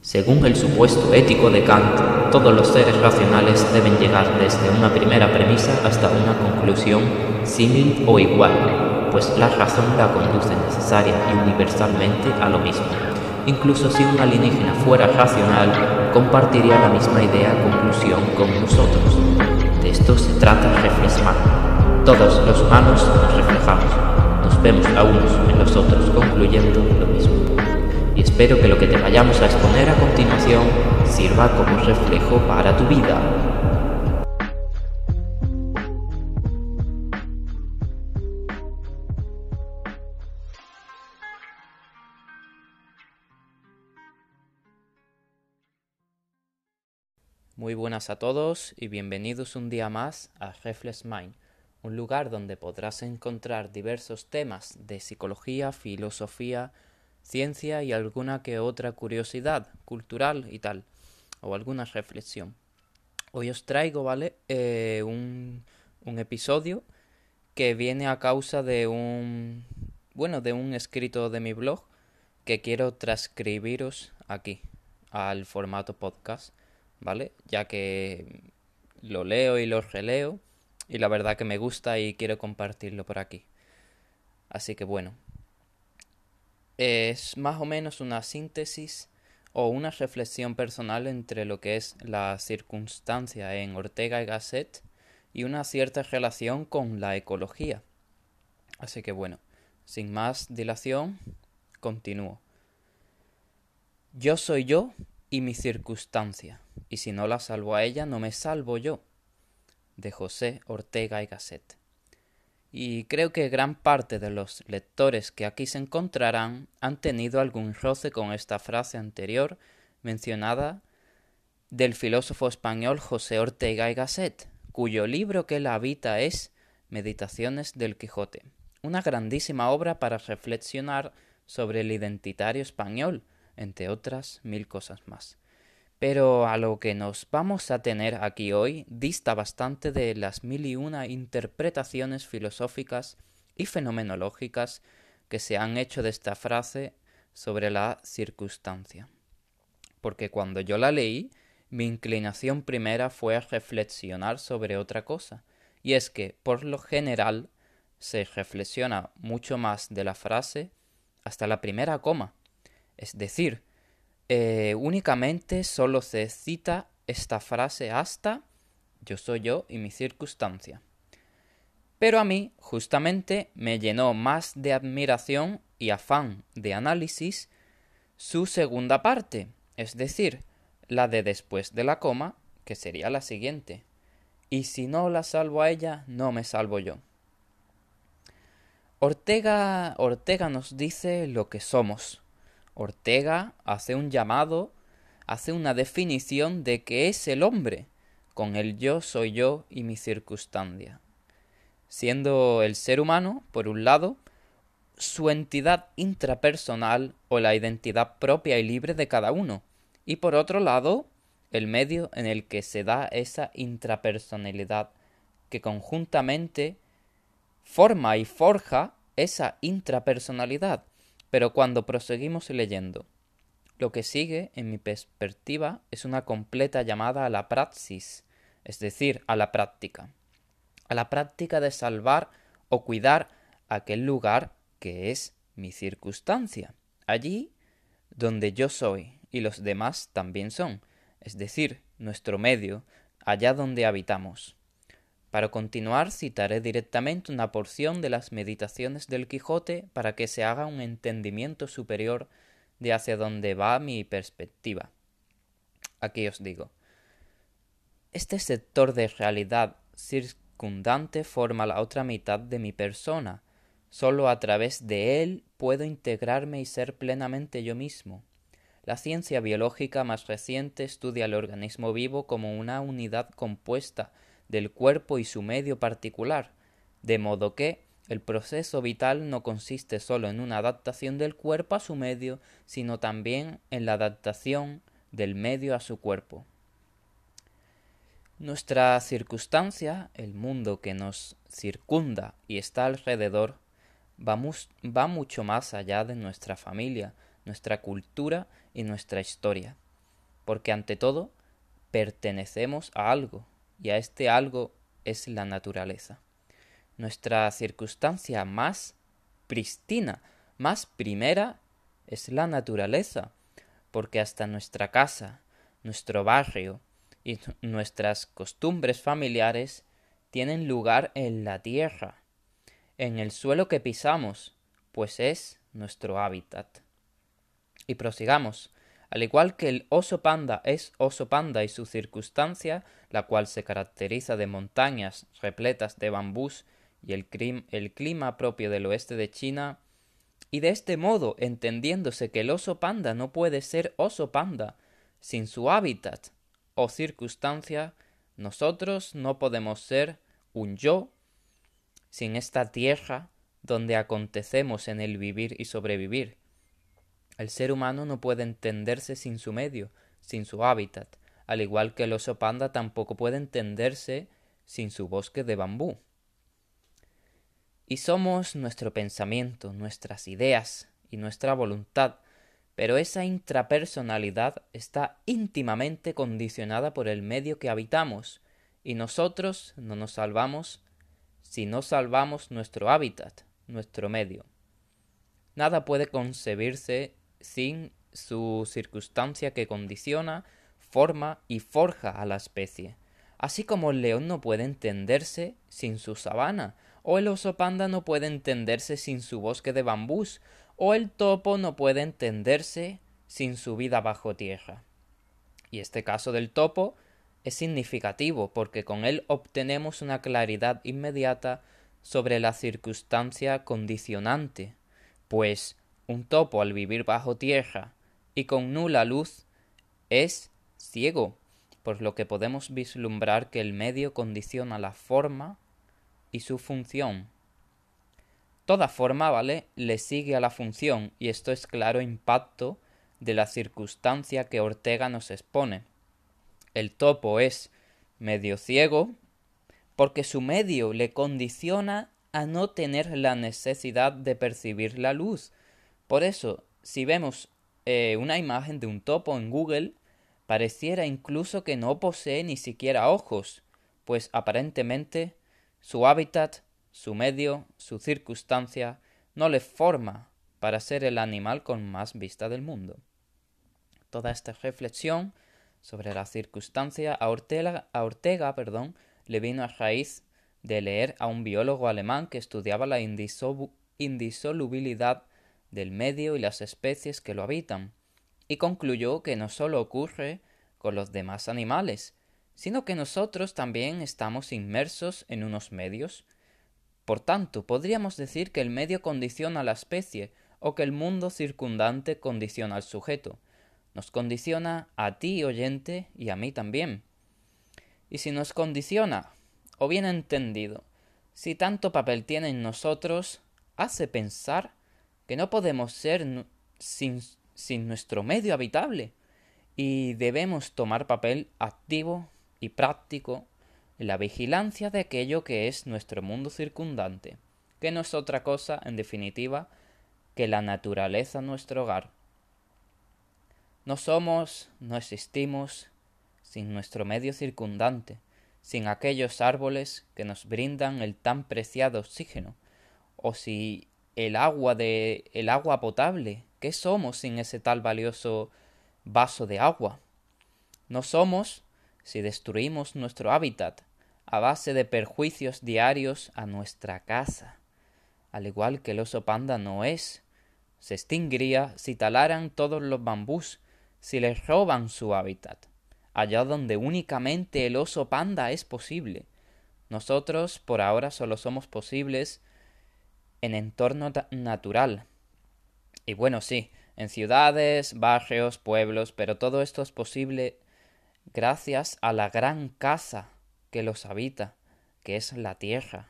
Según el supuesto ético de Kant, todos los seres racionales deben llegar desde una primera premisa hasta una conclusión símil o igual, pues la razón la conduce necesaria y universalmente a lo mismo. Incluso si un alienígena fuera racional, compartiría la misma idea conclusión con nosotros. De esto se trata reflexionar. Todos los humanos nos reflejamos, nos vemos a unos en los otros concluyendo lo mismo espero que lo que te vayamos a exponer a continuación sirva como reflejo para tu vida. Muy buenas a todos y bienvenidos un día más a Reflex Mind, un lugar donde podrás encontrar diversos temas de psicología, filosofía, ciencia y alguna que otra curiosidad cultural y tal, o alguna reflexión. Hoy os traigo, ¿vale? Eh, un, un episodio que viene a causa de un, bueno, de un escrito de mi blog que quiero transcribiros aquí, al formato podcast, ¿vale? Ya que lo leo y lo releo y la verdad que me gusta y quiero compartirlo por aquí. Así que bueno, es más o menos una síntesis o una reflexión personal entre lo que es la circunstancia en Ortega y Gasset y una cierta relación con la ecología. Así que bueno, sin más dilación, continúo. Yo soy yo y mi circunstancia, y si no la salvo a ella, no me salvo yo. De José Ortega y Gasset y creo que gran parte de los lectores que aquí se encontrarán han tenido algún roce con esta frase anterior mencionada del filósofo español José Ortega y Gasset, cuyo libro que la habita es Meditaciones del Quijote, una grandísima obra para reflexionar sobre el identitario español, entre otras mil cosas más. Pero a lo que nos vamos a tener aquí hoy dista bastante de las mil y una interpretaciones filosóficas y fenomenológicas que se han hecho de esta frase sobre la circunstancia. Porque cuando yo la leí, mi inclinación primera fue a reflexionar sobre otra cosa, y es que, por lo general, se reflexiona mucho más de la frase hasta la primera coma, es decir, eh, únicamente solo se cita esta frase hasta yo soy yo y mi circunstancia. Pero a mí, justamente, me llenó más de admiración y afán de análisis su segunda parte, es decir, la de después de la coma, que sería la siguiente. Y si no la salvo a ella, no me salvo yo. Ortega, Ortega nos dice lo que somos, Ortega hace un llamado, hace una definición de qué es el hombre, con el yo soy yo y mi circunstancia. Siendo el ser humano, por un lado, su entidad intrapersonal o la identidad propia y libre de cada uno, y por otro lado, el medio en el que se da esa intrapersonalidad que conjuntamente forma y forja esa intrapersonalidad, pero cuando proseguimos leyendo, lo que sigue, en mi perspectiva, es una completa llamada a la praxis, es decir, a la práctica. A la práctica de salvar o cuidar aquel lugar que es mi circunstancia. Allí donde yo soy y los demás también son, es decir, nuestro medio, allá donde habitamos. Para continuar citaré directamente una porción de las meditaciones del Quijote para que se haga un entendimiento superior de hacia dónde va mi perspectiva. Aquí os digo. Este sector de realidad circundante forma la otra mitad de mi persona. Solo a través de él puedo integrarme y ser plenamente yo mismo. La ciencia biológica más reciente estudia el organismo vivo como una unidad compuesta del cuerpo y su medio particular, de modo que el proceso vital no consiste sólo en una adaptación del cuerpo a su medio, sino también en la adaptación del medio a su cuerpo. Nuestra circunstancia, el mundo que nos circunda y está alrededor, va, va mucho más allá de nuestra familia, nuestra cultura y nuestra historia. porque ante todo pertenecemos a algo, y a este algo es la naturaleza. Nuestra circunstancia más pristina, más primera, es la naturaleza, porque hasta nuestra casa, nuestro barrio y nuestras costumbres familiares tienen lugar en la tierra, en el suelo que pisamos, pues es nuestro hábitat. Y prosigamos. Al igual que el oso panda es oso panda y su circunstancia, la cual se caracteriza de montañas repletas de bambús y el, el clima propio del oeste de China, y de este modo entendiéndose que el oso panda no puede ser oso panda sin su hábitat o circunstancia, nosotros no podemos ser un yo sin esta tierra donde acontecemos en el vivir y sobrevivir. El ser humano no puede entenderse sin su medio, sin su hábitat, al igual que el oso panda tampoco puede entenderse sin su bosque de bambú. Y somos nuestro pensamiento, nuestras ideas y nuestra voluntad, pero esa intrapersonalidad está íntimamente condicionada por el medio que habitamos, y nosotros no nos salvamos si no salvamos nuestro hábitat, nuestro medio. Nada puede concebirse sin su circunstancia que condiciona, forma y forja a la especie, así como el león no puede entenderse sin su sabana, o el oso panda no puede entenderse sin su bosque de bambús, o el topo no puede entenderse sin su vida bajo tierra. Y este caso del topo es significativo porque con él obtenemos una claridad inmediata sobre la circunstancia condicionante, pues un topo al vivir bajo tierra y con nula luz es ciego, por lo que podemos vislumbrar que el medio condiciona la forma y su función. Toda forma, ¿vale?, le sigue a la función y esto es claro impacto de la circunstancia que Ortega nos expone. El topo es medio ciego porque su medio le condiciona a no tener la necesidad de percibir la luz. Por eso, si vemos eh, una imagen de un topo en Google, pareciera incluso que no posee ni siquiera ojos, pues aparentemente su hábitat, su medio, su circunstancia no le forma para ser el animal con más vista del mundo. Toda esta reflexión sobre la circunstancia a Ortega, a Ortega perdón, le vino a raíz de leer a un biólogo alemán que estudiaba la indisolubilidad del medio y las especies que lo habitan, y concluyó que no solo ocurre con los demás animales, sino que nosotros también estamos inmersos en unos medios. Por tanto, podríamos decir que el medio condiciona a la especie o que el mundo circundante condiciona al sujeto. Nos condiciona a ti, oyente, y a mí también. Y si nos condiciona, o bien entendido, si tanto papel tiene en nosotros, hace pensar que no podemos ser sin, sin nuestro medio habitable y debemos tomar papel activo y práctico en la vigilancia de aquello que es nuestro mundo circundante, que no es otra cosa, en definitiva, que la naturaleza nuestro hogar. No somos, no existimos sin nuestro medio circundante, sin aquellos árboles que nos brindan el tan preciado oxígeno, o si el agua de el agua potable, ¿qué somos sin ese tal valioso vaso de agua? No somos si destruimos nuestro hábitat a base de perjuicios diarios a nuestra casa, al igual que el oso panda no es, se extinguiría si talaran todos los bambús, si les roban su hábitat allá donde únicamente el oso panda es posible. Nosotros por ahora solo somos posibles en entorno natural. Y bueno, sí, en ciudades, barrios, pueblos, pero todo esto es posible gracias a la gran casa que los habita, que es la Tierra,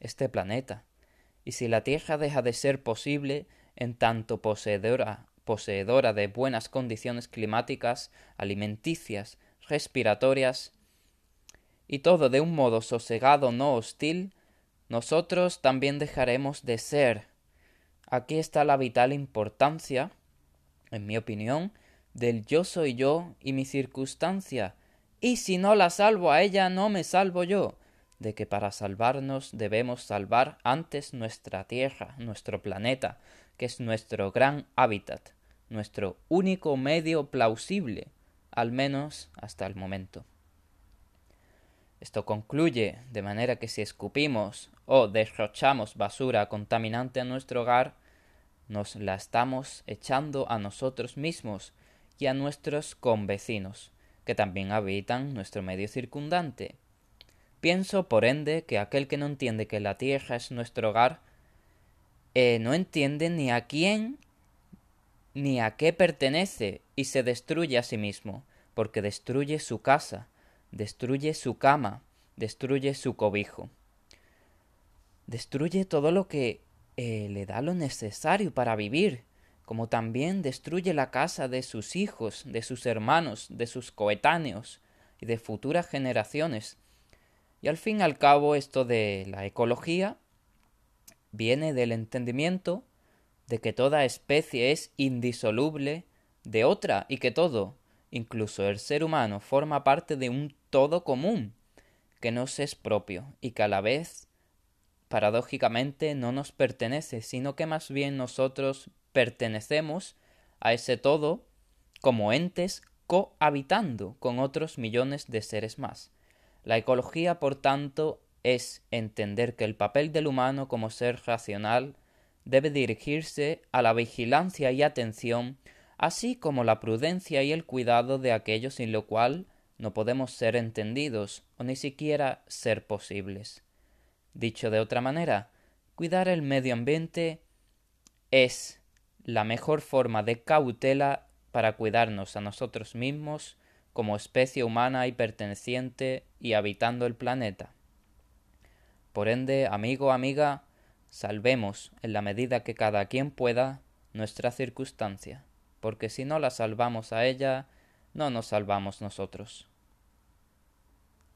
este planeta. Y si la Tierra deja de ser posible en tanto poseedora poseedora de buenas condiciones climáticas, alimenticias, respiratorias, y todo de un modo sosegado no hostil, nosotros también dejaremos de ser. Aquí está la vital importancia, en mi opinión, del yo soy yo y mi circunstancia, y si no la salvo a ella, no me salvo yo, de que para salvarnos debemos salvar antes nuestra tierra, nuestro planeta, que es nuestro gran hábitat, nuestro único medio plausible, al menos hasta el momento. Esto concluye de manera que si escupimos o derrochamos basura contaminante a nuestro hogar, nos la estamos echando a nosotros mismos y a nuestros convecinos, que también habitan nuestro medio circundante. Pienso, por ende, que aquel que no entiende que la tierra es nuestro hogar, eh, no entiende ni a quién ni a qué pertenece y se destruye a sí mismo, porque destruye su casa, destruye su cama, destruye su cobijo. Destruye todo lo que eh, le da lo necesario para vivir, como también destruye la casa de sus hijos, de sus hermanos, de sus coetáneos y de futuras generaciones. Y al fin y al cabo esto de la ecología viene del entendimiento de que toda especie es indisoluble de otra y que todo, incluso el ser humano, forma parte de un todo común, que nos es propio y que a la vez, paradójicamente, no nos pertenece, sino que más bien nosotros pertenecemos a ese todo como entes cohabitando con otros millones de seres más. La ecología, por tanto, es entender que el papel del humano como ser racional debe dirigirse a la vigilancia y atención, así como la prudencia y el cuidado de aquello sin lo cual no podemos ser entendidos o ni siquiera ser posibles. Dicho de otra manera, cuidar el medio ambiente es la mejor forma de cautela para cuidarnos a nosotros mismos como especie humana y perteneciente y habitando el planeta. Por ende, amigo, amiga, salvemos en la medida que cada quien pueda nuestra circunstancia, porque si no la salvamos a ella, no nos salvamos nosotros.